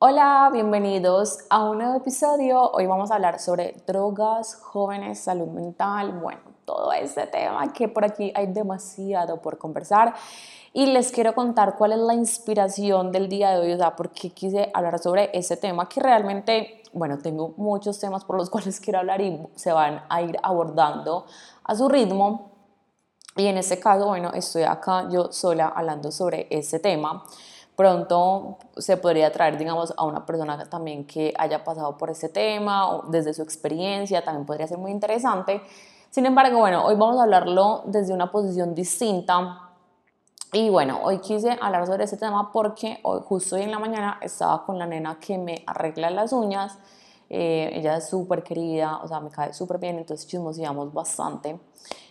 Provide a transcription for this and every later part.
Hola, bienvenidos a un nuevo episodio. Hoy vamos a hablar sobre drogas, jóvenes, salud mental, bueno, todo ese tema que por aquí hay demasiado por conversar. Y les quiero contar cuál es la inspiración del día de hoy, o sea, por qué quise hablar sobre ese tema que realmente, bueno, tengo muchos temas por los cuales quiero hablar y se van a ir abordando a su ritmo. Y en este caso, bueno, estoy acá yo sola hablando sobre ese tema pronto se podría traer, digamos, a una persona también que haya pasado por ese tema, o desde su experiencia, también podría ser muy interesante. Sin embargo, bueno, hoy vamos a hablarlo desde una posición distinta. Y bueno, hoy quise hablar sobre ese tema porque hoy, justo hoy en la mañana estaba con la nena que me arregla las uñas. Eh, ella es súper querida, o sea, me cae súper bien, entonces chismoseamos bastante.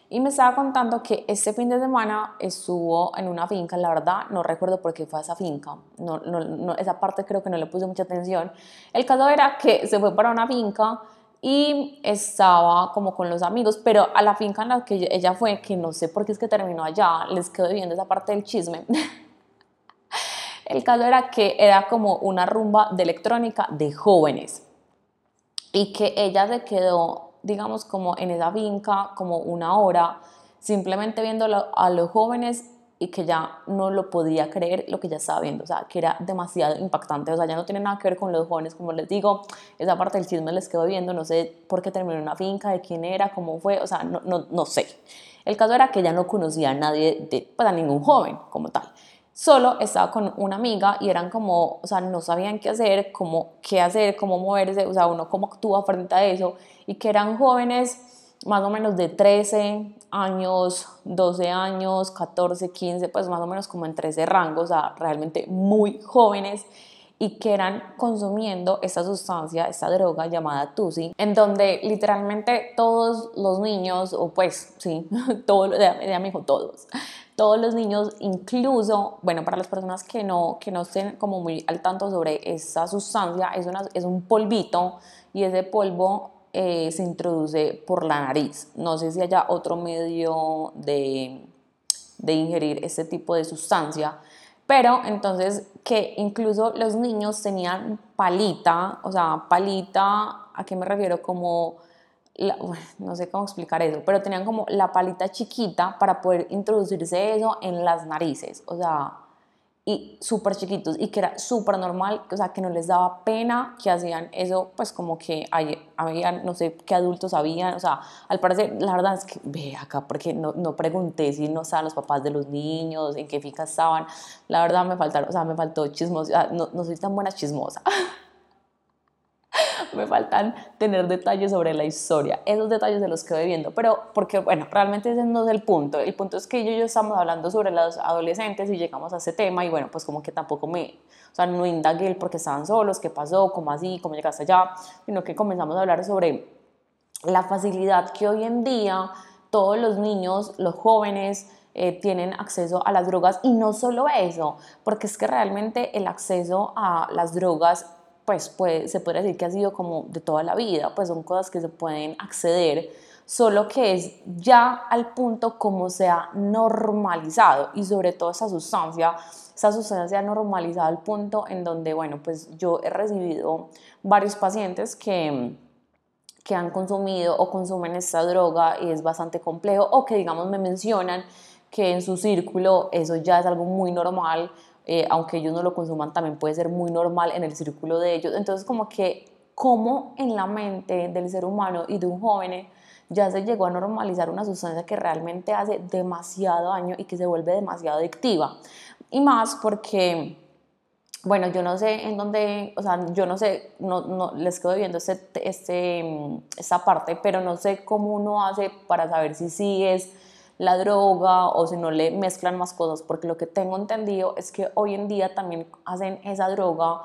Y me estaba contando que este fin de semana estuvo en una finca, la verdad no recuerdo por qué fue a esa finca, no, no, esa parte creo que no le puse mucha atención. El caso era que se fue para una finca y estaba como con los amigos, pero a la finca en la que ella fue, que no sé por qué es que terminó allá, les quedo viendo esa parte del chisme. El caso era que era como una rumba de electrónica de jóvenes y que ella se quedó digamos, como en esa finca, como una hora, simplemente viendo a los jóvenes y que ya no lo podía creer lo que ya estaba viendo, o sea, que era demasiado impactante, o sea, ya no tiene nada que ver con los jóvenes, como les digo, esa parte del chisme les quedo viendo, no sé por qué terminó en una finca, de quién era, cómo fue, o sea, no, no, no sé. El caso era que ya no conocía a nadie, de, pues a ningún joven como tal. Solo estaba con una amiga y eran como, o sea, no sabían qué hacer, cómo, qué hacer, cómo moverse, o sea, uno cómo actúa frente a eso y que eran jóvenes más o menos de 13 años, 12 años, 14, 15, pues más o menos como entre ese rango, o sea, realmente muy jóvenes y que eran consumiendo esta sustancia, esta droga llamada Tusi, en donde literalmente todos los niños, o pues sí, todos, ya me dijo todos, todos los niños, incluso, bueno, para las personas que no, que no estén como muy al tanto sobre esa sustancia, es, una, es un polvito y ese polvo eh, se introduce por la nariz. No sé si haya otro medio de, de ingerir este tipo de sustancia, pero entonces que incluso los niños tenían palita, o sea, palita, ¿a qué me refiero? Como, no sé cómo explicar eso, pero tenían como la palita chiquita para poder introducirse eso en las narices, o sea, y súper chiquitos y que era súper normal, o sea, que no les daba pena que hacían eso, pues como que hay, habían, no sé qué adultos habían, o sea, al parecer, la verdad es que ve acá, porque no, no pregunté si no estaban los papás de los niños, en qué finca estaban, la verdad me faltaron, o sea, me faltó chismosa, no, no soy tan buena chismosa. me faltan tener detalles sobre la historia. Esos detalles de los quedo viendo, pero porque, bueno, realmente ese no es el punto. El punto es que yo y yo estamos hablando sobre los adolescentes y llegamos a ese tema y bueno, pues como que tampoco me, o sea, no indagué el por qué estaban solos, qué pasó, cómo así, cómo llegaste allá, sino que comenzamos a hablar sobre la facilidad que hoy en día todos los niños, los jóvenes, eh, tienen acceso a las drogas y no solo eso, porque es que realmente el acceso a las drogas pues se puede decir que ha sido como de toda la vida, pues son cosas que se pueden acceder, solo que es ya al punto como se ha normalizado y sobre todo esa sustancia, esa sustancia se ha normalizado al punto en donde, bueno, pues yo he recibido varios pacientes que que han consumido o consumen esta droga y es bastante complejo o que digamos me mencionan que en su círculo eso ya es algo muy normal eh, aunque ellos no lo consuman, también puede ser muy normal en el círculo de ellos. Entonces, como que, como en la mente del ser humano y de un joven ya se llegó a normalizar una sustancia que realmente hace demasiado daño y que se vuelve demasiado adictiva. Y más porque bueno, yo no sé en dónde, o sea, yo no sé, no, no les quedo viendo este, este, esta parte, pero no sé cómo uno hace para saber si sí es la droga o si no le mezclan más cosas, porque lo que tengo entendido es que hoy en día también hacen esa droga,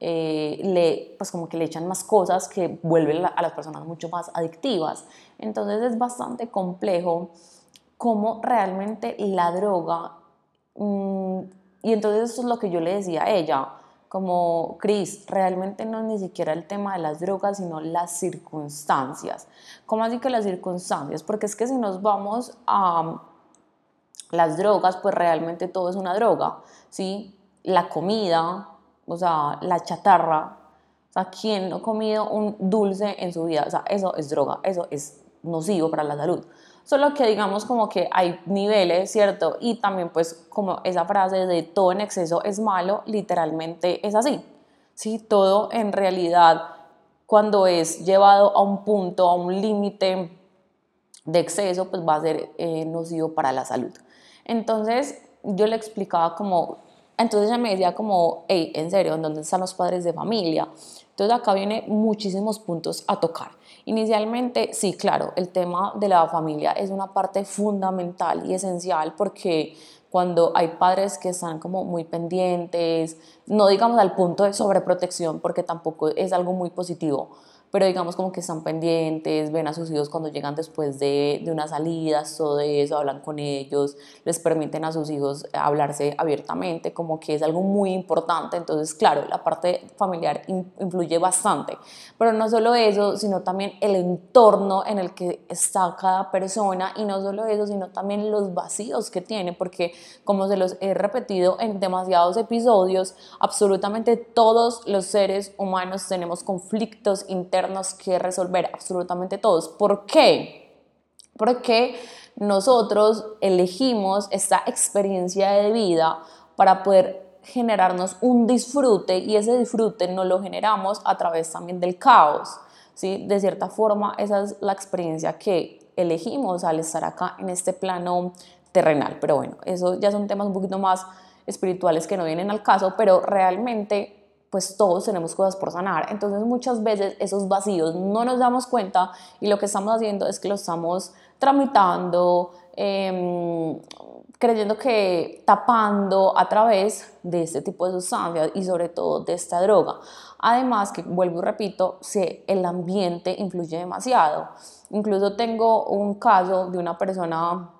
eh, le, pues como que le echan más cosas que vuelven a las personas mucho más adictivas. Entonces es bastante complejo cómo realmente la droga, mm, y entonces eso es lo que yo le decía a ella, como Chris, realmente no es ni siquiera el tema de las drogas, sino las circunstancias. ¿Cómo así que las circunstancias? Porque es que si nos vamos a las drogas, pues realmente todo es una droga, ¿sí? La comida, o sea, la chatarra. O sea, ¿quién no ha comido un dulce en su vida? O sea, eso es droga, eso es nocivo para la salud. Solo que digamos como que hay niveles, ¿cierto? Y también pues como esa frase de todo en exceso es malo, literalmente es así. ¿sí? Todo en realidad cuando es llevado a un punto, a un límite de exceso, pues va a ser eh, nocivo para la salud. Entonces yo le explicaba como, entonces ella me decía como, hey, en serio, ¿en dónde están los padres de familia? Entonces acá viene muchísimos puntos a tocar. Inicialmente, sí, claro, el tema de la familia es una parte fundamental y esencial porque cuando hay padres que están como muy pendientes, no digamos al punto de sobreprotección porque tampoco es algo muy positivo, pero digamos como que están pendientes, ven a sus hijos cuando llegan después de, de unas salidas, todo eso, hablan con ellos, les permiten a sus hijos hablarse abiertamente, como que es algo muy importante. Entonces, claro, la parte familiar influye bastante, pero no solo eso, sino también el entorno en el que está cada persona y no solo eso, sino también los vacíos que tiene, porque como se los he repetido en demasiados episodios, absolutamente todos los seres humanos tenemos conflictos internos que resolver, absolutamente todos. ¿Por qué? Porque nosotros elegimos esta experiencia de vida para poder generarnos un disfrute y ese disfrute no lo generamos a través también del caos. ¿sí? De cierta forma, esa es la experiencia que elegimos al estar acá en este plano terrenal. Pero bueno, eso ya son temas un poquito más espirituales que no vienen al caso, pero realmente pues todos tenemos cosas por sanar. Entonces muchas veces esos vacíos no nos damos cuenta y lo que estamos haciendo es que lo estamos tramitando, em, creyendo que tapando a través de este tipo de sustancias y sobre todo de esta droga. Además que, vuelvo y repito, el ambiente influye demasiado. Incluso tengo un caso de una persona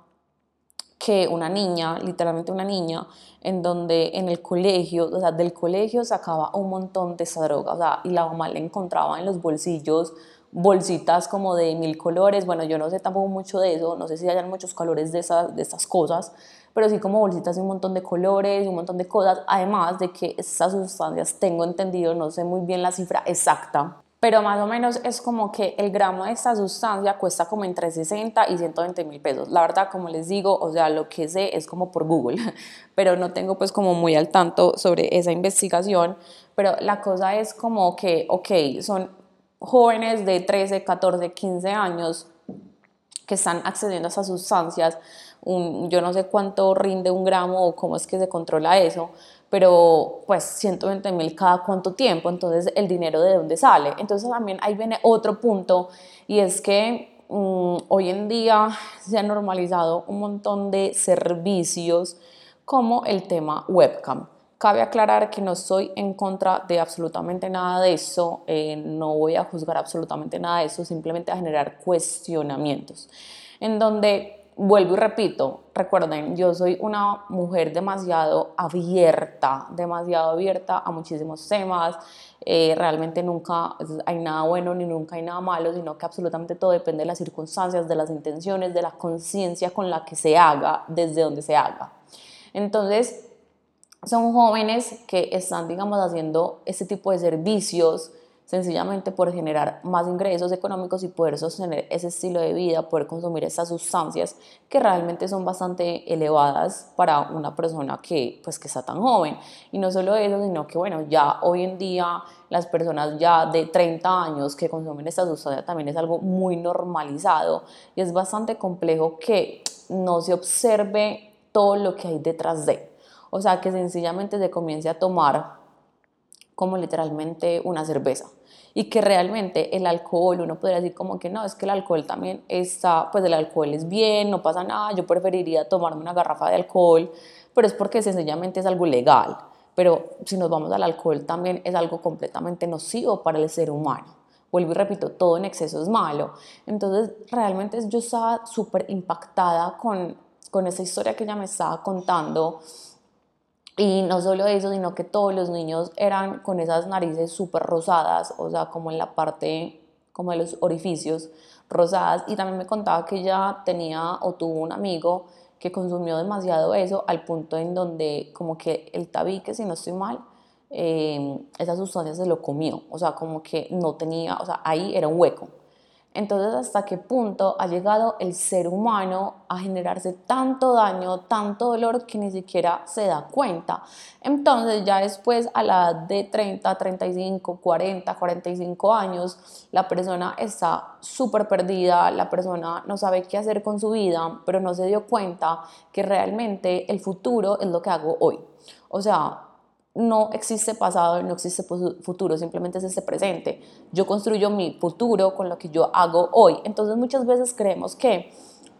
que una niña, literalmente una niña, en donde en el colegio, o sea, del colegio sacaba un montón de esa droga, o sea, y la mamá le encontraba en los bolsillos bolsitas como de mil colores, bueno, yo no sé tampoco mucho de eso, no sé si hayan muchos colores de, esas, de estas cosas, pero sí como bolsitas de un montón de colores, un montón de cosas, además de que esas sustancias, tengo entendido, no sé muy bien la cifra exacta, pero más o menos es como que el gramo de esta sustancia cuesta como entre 60 y 120 mil pesos. La verdad, como les digo, o sea, lo que sé es como por Google, pero no tengo pues como muy al tanto sobre esa investigación, pero la cosa es como que, ok, son jóvenes de 13, 14, 15 años que están accediendo a esas sustancias, yo no sé cuánto rinde un gramo o cómo es que se controla eso, pero pues 120 mil cada cuánto tiempo, entonces el dinero de dónde sale. Entonces también ahí viene otro punto y es que mm, hoy en día se ha normalizado un montón de servicios como el tema webcam. Cabe aclarar que no estoy en contra de absolutamente nada de eso, eh, no voy a juzgar absolutamente nada de eso, simplemente a generar cuestionamientos, en donde vuelvo y repito, recuerden, yo soy una mujer demasiado abierta, demasiado abierta a muchísimos temas. Eh, realmente nunca hay nada bueno ni nunca hay nada malo, sino que absolutamente todo depende de las circunstancias, de las intenciones, de la conciencia con la que se haga, desde donde se haga. Entonces, son jóvenes que están, digamos, haciendo este tipo de servicios sencillamente por generar más ingresos económicos y poder sostener ese estilo de vida, poder consumir estas sustancias que realmente son bastante elevadas para una persona que, pues, que está tan joven. Y no solo eso, sino que, bueno, ya hoy en día las personas ya de 30 años que consumen esta sustancia también es algo muy normalizado y es bastante complejo que no se observe todo lo que hay detrás de. O sea, que sencillamente se comience a tomar como literalmente una cerveza. Y que realmente el alcohol, uno podría decir como que no, es que el alcohol también está, pues el alcohol es bien, no pasa nada, yo preferiría tomarme una garrafa de alcohol, pero es porque sencillamente es algo legal. Pero si nos vamos al alcohol también es algo completamente nocivo para el ser humano. Vuelvo y repito, todo en exceso es malo. Entonces, realmente yo estaba súper impactada con, con esa historia que ella me estaba contando y no solo eso, sino que todos los niños eran con esas narices súper rosadas, o sea, como en la parte, como de los orificios rosadas. Y también me contaba que ella tenía o tuvo un amigo que consumió demasiado eso al punto en donde como que el tabique, si no estoy mal, eh, esa sustancia se lo comió, o sea, como que no tenía, o sea, ahí era un hueco. Entonces, ¿hasta qué punto ha llegado el ser humano a generarse tanto daño, tanto dolor que ni siquiera se da cuenta? Entonces, ya después, a la edad de 30, 35, 40, 45 años, la persona está súper perdida, la persona no sabe qué hacer con su vida, pero no se dio cuenta que realmente el futuro es lo que hago hoy. O sea, no existe pasado, no existe futuro, simplemente es este presente. Yo construyo mi futuro con lo que yo hago hoy. Entonces muchas veces creemos que,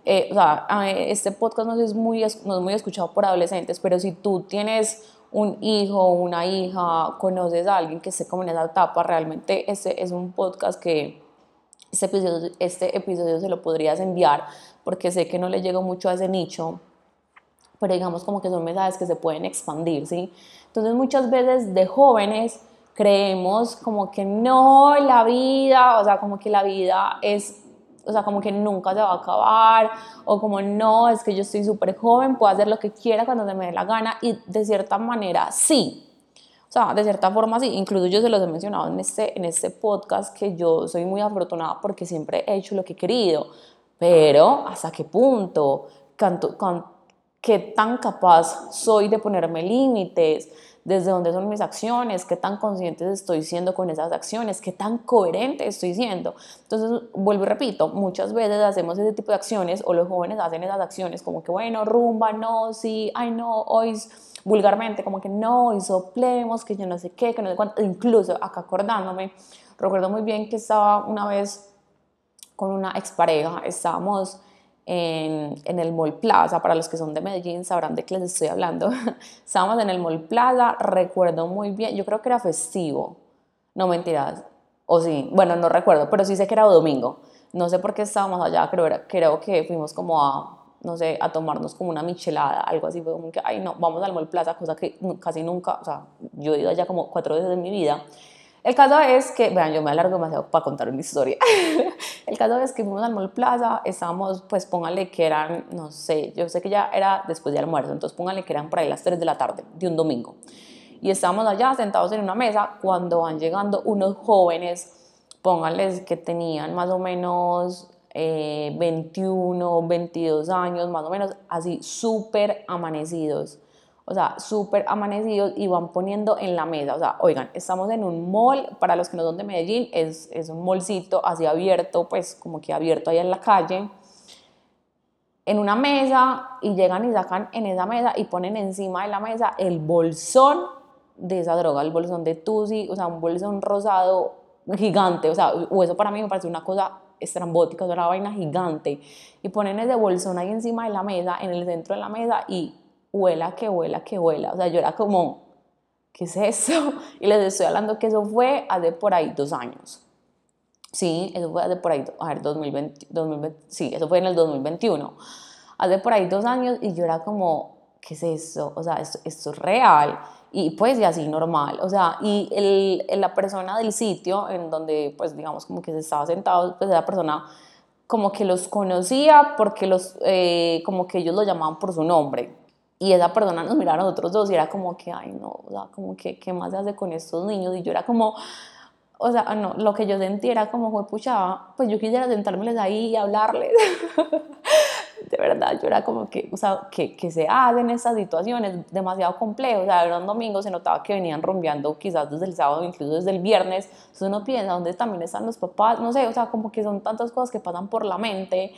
eh, o sea, este podcast no es, muy, no es muy escuchado por adolescentes, pero si tú tienes un hijo, una hija, conoces a alguien que esté como en esa etapa, realmente este es un podcast que este episodio, este episodio se lo podrías enviar porque sé que no le llega mucho a ese nicho, pero digamos como que son mensajes que se pueden expandir, ¿sí? Entonces muchas veces de jóvenes creemos como que no, la vida, o sea, como que la vida es, o sea, como que nunca se va a acabar, o como no, es que yo estoy súper joven, puedo hacer lo que quiera cuando se me dé la gana, y de cierta manera sí. O sea, de cierta forma sí, incluso yo se los he mencionado en este, en este podcast que yo soy muy afortunada porque siempre he hecho lo que he querido, pero ¿hasta qué punto? Canto qué tan capaz soy de ponerme límites, desde dónde son mis acciones, qué tan consciente estoy siendo con esas acciones, qué tan coherente estoy siendo. Entonces, vuelvo y repito, muchas veces hacemos ese tipo de acciones o los jóvenes hacen esas acciones como que, bueno, rumba, no, sí, ay, no, hoy vulgarmente, como que no, y soplemos, que yo no sé qué, que no sé cuánto, incluso acá acordándome, recuerdo muy bien que estaba una vez con una expareja, estábamos en, en, el Mall Plaza. Para los que son de Medellín sabrán de qué les estoy hablando. Estábamos en el Mall Plaza, recuerdo muy bien, yo creo que era festivo, no mentiras, o sí, bueno, no recuerdo, pero sí sé que era domingo. No sé por qué estábamos allá, creo, creo que fuimos como a, no sé, a tomarnos como una michelada, algo así, fue como que, ay, no, vamos al Mall Plaza, cosa que casi nunca, o sea, yo he ido allá como cuatro veces en mi vida. El caso es que, vean, yo me alargo demasiado para contar una historia. el caso es que fuimos al Mall Plaza, estábamos, pues pónganle que eran, no sé, yo sé que ya era después de almuerzo, entonces pónganle que eran por ahí las 3 de la tarde de un domingo. Y estábamos allá sentados en una mesa cuando van llegando unos jóvenes, pónganles que tenían más o menos 21, eh, 22 años, más o menos, así súper amanecidos o sea, súper amanecidos y van poniendo en la mesa, o sea, oigan, estamos en un mall, para los que no son de Medellín, es, es un mallcito así abierto, pues como que abierto ahí en la calle, en una mesa y llegan y sacan en esa mesa y ponen encima de la mesa el bolsón de esa droga, el bolsón de Tusi, o sea, un bolsón rosado gigante, o sea, o eso para mí me parece una cosa estrambótica, una vaina gigante, y ponen ese bolsón ahí encima de la mesa, en el centro de la mesa, y huela, que huela, que huela. O sea, yo era como, ¿qué es eso? Y les estoy hablando que eso fue hace por ahí dos años. Sí, eso fue hace por ahí, a ver, 2020, 2020 sí, eso fue en el 2021. Hace por ahí dos años y yo era como, ¿qué es eso? O sea, esto, esto es real. Y pues, y así normal. O sea, y el, la persona del sitio en donde, pues, digamos, como que se estaba sentado, pues esa persona como que los conocía porque los, eh, como que ellos lo llamaban por su nombre y esa persona nos miraba a nosotros dos y era como que, ay, no, o sea, como que, ¿qué más se hace con estos niños? Y yo era como, o sea, no, lo que yo sentía era como, pues yo quisiera sentármeles ahí y hablarles. de verdad, yo era como que, o sea, que, que se hacen estas situaciones demasiado complejas. O sea, era un domingo, se notaba que venían rompeando quizás desde el sábado, incluso desde el viernes. Entonces uno piensa, ¿dónde también están los papás? No sé, o sea, como que son tantas cosas que pasan por la mente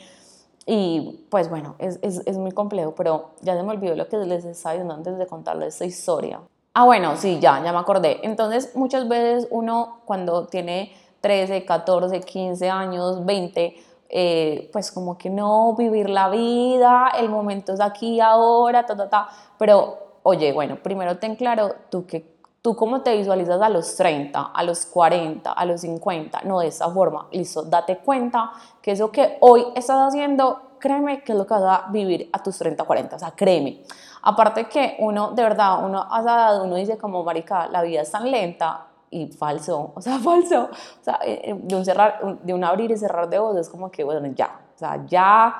y pues bueno, es, es, es, muy complejo, pero ya se me olvidó lo que les estaba diciendo antes de contarles esta historia. Ah, bueno, sí, ya, ya me acordé. Entonces, muchas veces uno cuando tiene 13, 14, 15 años, 20, eh, pues como que no, vivir la vida, el momento es aquí, ahora, ta, ta, ta. Pero, oye, bueno, primero ten claro tú que tú cómo te visualizas a los 30, a los 40, a los 50, no de esa forma, listo, date cuenta que eso que hoy estás haciendo, créeme que es lo que vas a vivir a tus 30, 40, o sea, créeme. Aparte que uno, de verdad, uno ha dado, uno dice como, marica, la vida es tan lenta y falso, o sea, falso, o sea, eh, eh, de un, cerrar, de un abrir y cerrar de ojos es como que, bueno, ya, o sea, ya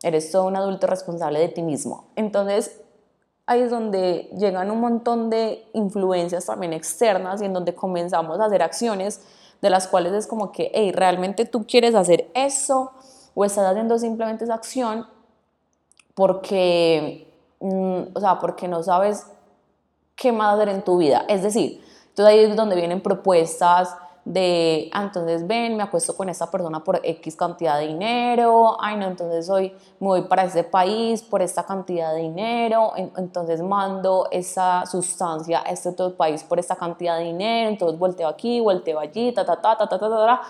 eres todo un adulto responsable de ti mismo. Entonces, ahí es donde llegan un montón de influencias también externas y en donde comenzamos a hacer acciones de las cuales es como que, hey, realmente tú quieres hacer eso o estás haciendo simplemente esa acción porque, mm, o sea, porque no sabes qué más hacer en tu vida. Es decir, entonces ahí es donde vienen propuestas de, ah, entonces ven, me acuesto con esta persona por X cantidad de dinero, ay no, entonces hoy me voy para ese país por esta cantidad de dinero, entonces mando esa sustancia a este otro país por esta cantidad de dinero, entonces volteo aquí, volteo allí, ta, ta, ta, ta, ta, ta, ta, ta,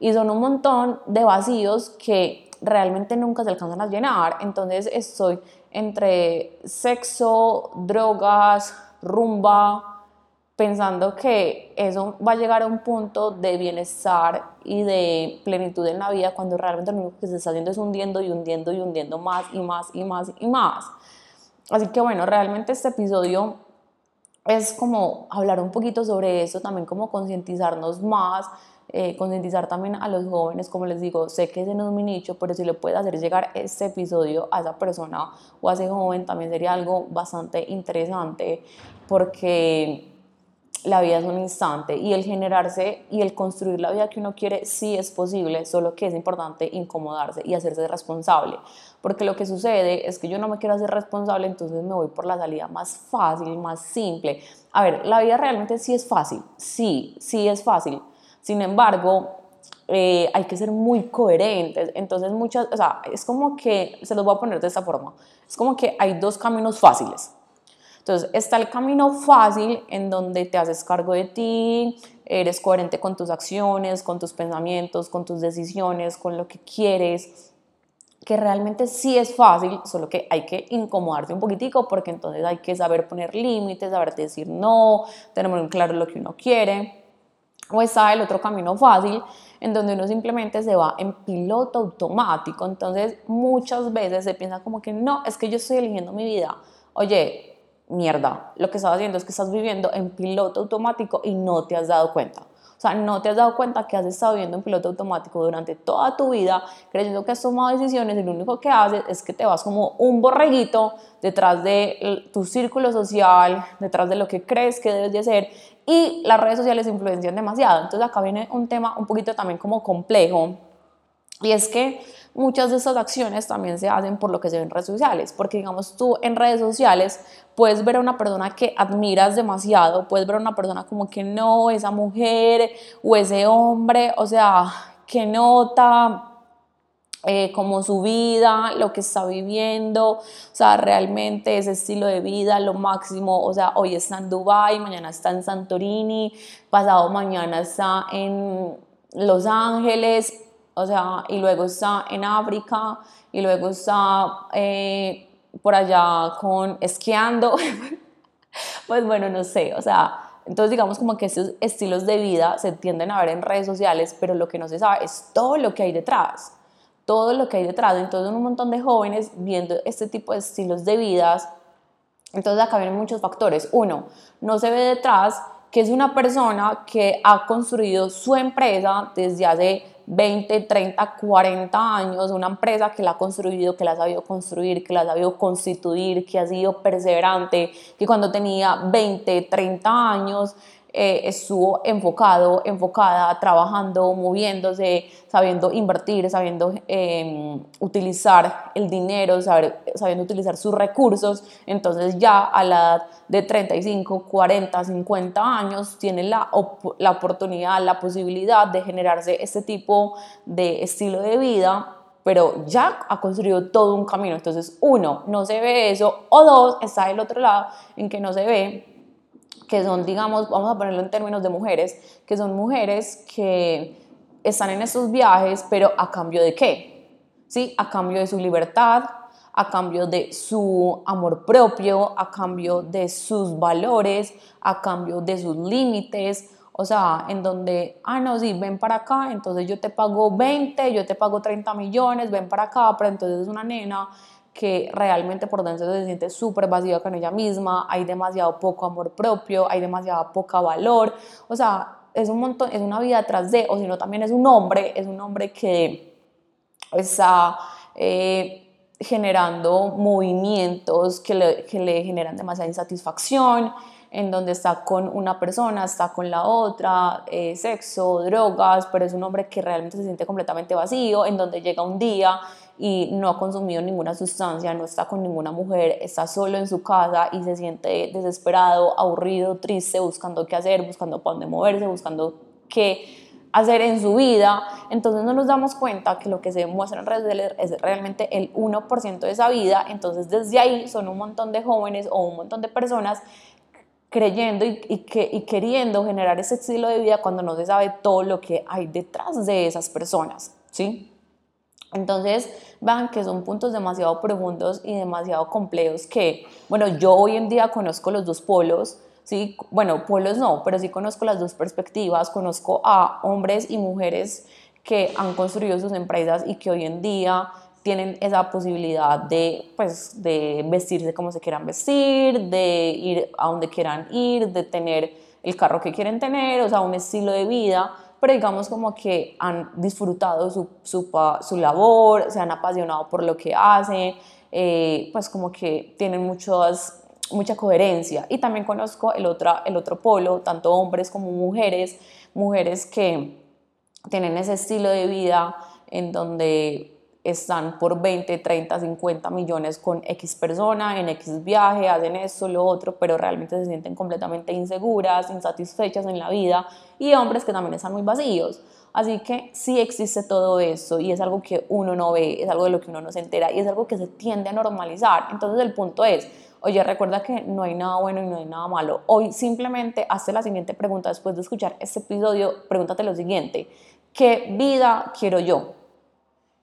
y son un montón de vacíos que realmente nunca se alcanzan a llenar, entonces estoy entre sexo, drogas, rumba, pensando que eso va a llegar a un punto de bienestar y de plenitud en la vida cuando realmente lo único que se está haciendo es hundiendo y hundiendo y hundiendo más y más y más y más. Así que bueno, realmente este episodio es como hablar un poquito sobre eso, también como concientizarnos más, eh, concientizar también a los jóvenes, como les digo, sé que ese no es mi nicho, pero si le puede hacer llegar este episodio a esa persona o a ese joven también sería algo bastante interesante porque la vida es un instante y el generarse y el construir la vida que uno quiere sí es posible, solo que es importante incomodarse y hacerse responsable. Porque lo que sucede es que yo no me quiero hacer responsable, entonces me voy por la salida más fácil, más simple. A ver, la vida realmente sí es fácil, sí, sí es fácil. Sin embargo, eh, hay que ser muy coherentes. Entonces, muchas, o sea, es como que, se los voy a poner de esta forma, es como que hay dos caminos fáciles entonces está el camino fácil en donde te haces cargo de ti, eres coherente con tus acciones, con tus pensamientos, con tus decisiones, con lo que quieres, que realmente sí es fácil, solo que hay que incomodarte un poquitico porque entonces hay que saber poner límites, saber decir no, tener muy claro lo que uno quiere. O está el otro camino fácil, en donde uno simplemente se va en piloto automático. Entonces muchas veces se piensa como que no, es que yo estoy eligiendo mi vida. Oye, mierda, lo que estás haciendo es que estás viviendo en piloto automático y no te has dado cuenta. O sea, no te has dado cuenta que has estado viviendo en piloto automático durante toda tu vida, creyendo que has tomado decisiones y lo único que haces es que te vas como un borreguito detrás de tu círculo social, detrás de lo que crees que debes de hacer y las redes sociales influencian demasiado. Entonces acá viene un tema un poquito también como complejo y es que muchas de estas acciones también se hacen por lo que se ve en redes sociales, porque digamos tú en redes sociales puedes ver a una persona que admiras demasiado, puedes ver a una persona como que no, esa mujer o ese hombre, o sea, que nota eh, como su vida, lo que está viviendo, o sea, realmente ese estilo de vida, lo máximo, o sea, hoy está en Dubai, mañana está en Santorini, pasado mañana está en Los Ángeles, o sea, y luego está en África, y luego está eh, por allá con esquiando, pues bueno, no sé, o sea, entonces digamos como que estos estilos de vida se tienden a ver en redes sociales, pero lo que no se sabe es todo lo que hay detrás, todo lo que hay detrás, entonces un montón de jóvenes viendo este tipo de estilos de vidas, entonces acá vienen muchos factores, uno, no se ve detrás que es una persona que ha construido su empresa desde hace 20, 30, 40 años, una empresa que la ha construido, que la ha sabido construir, que la ha sabido constituir, que ha sido perseverante, que cuando tenía 20, 30 años eh, estuvo enfocado, enfocada, trabajando, moviéndose, sabiendo invertir, sabiendo em, utilizar el dinero, sabiendo utilizar sus recursos. Entonces ya a la edad de 35, 40, 50 años tiene la, la oportunidad, la posibilidad de generarse este tipo de estilo de vida pero ya ha construido todo un camino. Entonces, uno, no se ve eso, o dos, está del otro lado en que no se ve que son, digamos, vamos a ponerlo en términos de mujeres, que son mujeres que están en esos viajes, pero a cambio de qué? ¿Sí? A cambio de su libertad, a cambio de su amor propio, a cambio de sus valores, a cambio de sus límites, o sea, en donde, ah, no, sí, ven para acá, entonces yo te pago 20, yo te pago 30 millones, ven para acá, pero entonces es una nena que realmente por dentro se siente súper vacía con ella misma, hay demasiado poco amor propio, hay demasiado poca valor, o sea, es un montón, es una vida atrás de, o si no también es un hombre, es un hombre que está, eh, generando movimientos que le, que le generan demasiada insatisfacción, en donde está con una persona, está con la otra, eh, sexo, drogas, pero es un hombre que realmente se siente completamente vacío, en donde llega un día y no ha consumido ninguna sustancia, no está con ninguna mujer, está solo en su casa y se siente desesperado, aburrido, triste, buscando qué hacer, buscando para dónde moverse, buscando qué hacer en su vida, entonces no nos damos cuenta que lo que se muestra en redes es realmente el 1% de esa vida, entonces desde ahí son un montón de jóvenes o un montón de personas creyendo y, que, y queriendo generar ese estilo de vida cuando no se sabe todo lo que hay detrás de esas personas, ¿sí? Entonces, van que son puntos demasiado profundos y demasiado complejos que, bueno, yo hoy en día conozco los dos polos, ¿sí? Bueno, polos no, pero sí conozco las dos perspectivas, conozco a hombres y mujeres que han construido sus empresas y que hoy en día tienen esa posibilidad de, pues, de vestirse como se quieran vestir, de ir a donde quieran ir, de tener el carro que quieren tener, o sea, un estilo de vida, pero digamos como que han disfrutado su, su, su labor, se han apasionado por lo que hacen, eh, pues como que tienen muchas, mucha coherencia. Y también conozco el, otra, el otro polo, tanto hombres como mujeres, mujeres que tienen ese estilo de vida en donde están por 20, 30, 50 millones con X persona, en X viaje, hacen esto, lo otro, pero realmente se sienten completamente inseguras, insatisfechas en la vida y hombres que también están muy vacíos. Así que sí existe todo eso y es algo que uno no ve, es algo de lo que uno no se entera y es algo que se tiende a normalizar. Entonces el punto es, oye, recuerda que no hay nada bueno y no hay nada malo. Hoy simplemente hazte la siguiente pregunta después de escuchar este episodio, pregúntate lo siguiente, ¿qué vida quiero yo?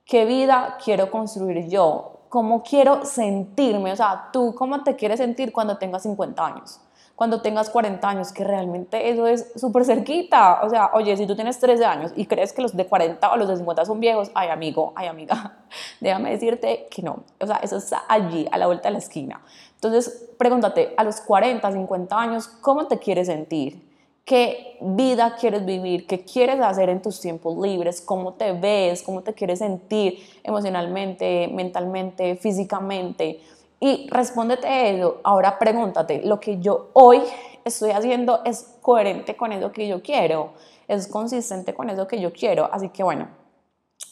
¿Qué vida quiero construir yo? ¿Cómo quiero sentirme? O sea, tú cómo te quieres sentir cuando tengas 50 años, cuando tengas 40 años, que realmente eso es súper cerquita. O sea, oye, si tú tienes 13 años y crees que los de 40 o los de 50 son viejos, ay amigo, ay amiga, déjame decirte que no. O sea, eso está allí, a la vuelta de la esquina. Entonces, pregúntate, a los 40, 50 años, ¿cómo te quieres sentir? Qué vida quieres vivir, qué quieres hacer en tus tiempos libres, cómo te ves, cómo te quieres sentir emocionalmente, mentalmente, físicamente. Y respóndete eso. Ahora pregúntate, ¿lo que yo hoy estoy haciendo es coherente con eso que yo quiero? ¿Es consistente con eso que yo quiero? Así que bueno,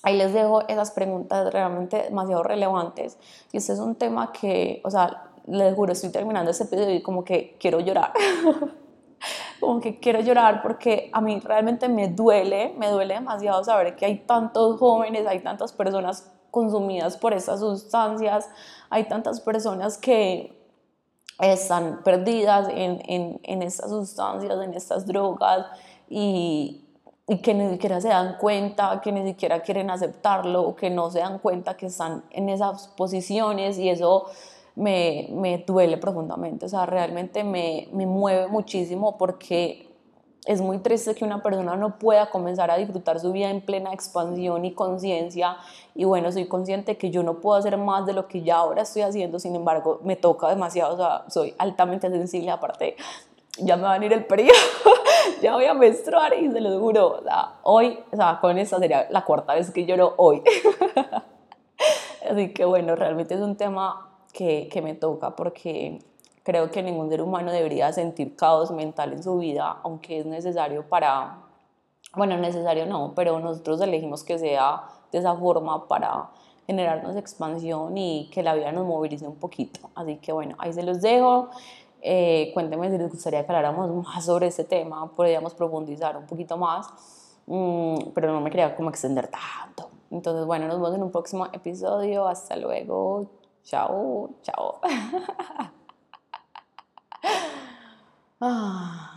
ahí les dejo esas preguntas realmente demasiado relevantes. Y este es un tema que, o sea, les juro, estoy terminando este episodio y como que quiero llorar. como que quiero llorar porque a mí realmente me duele, me duele demasiado saber que hay tantos jóvenes, hay tantas personas consumidas por estas sustancias, hay tantas personas que están perdidas en, en, en estas sustancias, en estas drogas y, y que ni siquiera se dan cuenta, que ni siquiera quieren aceptarlo, que no se dan cuenta que están en esas posiciones y eso me, me duele profundamente, o sea, realmente me, me mueve muchísimo porque es muy triste que una persona no pueda comenzar a disfrutar su vida en plena expansión y conciencia. Y bueno, soy consciente que yo no puedo hacer más de lo que ya ahora estoy haciendo, sin embargo, me toca demasiado, o sea, soy altamente sensible, aparte, ya me va a venir el periodo, ya voy a menstruar y se lo juro, o sea, hoy, o sea, con esta sería la cuarta vez que lloro hoy. Así que bueno, realmente es un tema que, que me toca porque creo que ningún ser humano debería sentir caos mental en su vida, aunque es necesario para, bueno, necesario no, pero nosotros elegimos que sea de esa forma para generarnos expansión y que la vida nos movilice un poquito. Así que bueno, ahí se los dejo. Eh, cuéntenme si les gustaría que habláramos más sobre este tema, podríamos profundizar un poquito más, mm, pero no me quería como extender tanto. Entonces, bueno, nos vemos en un próximo episodio. Hasta luego. Cháu 啊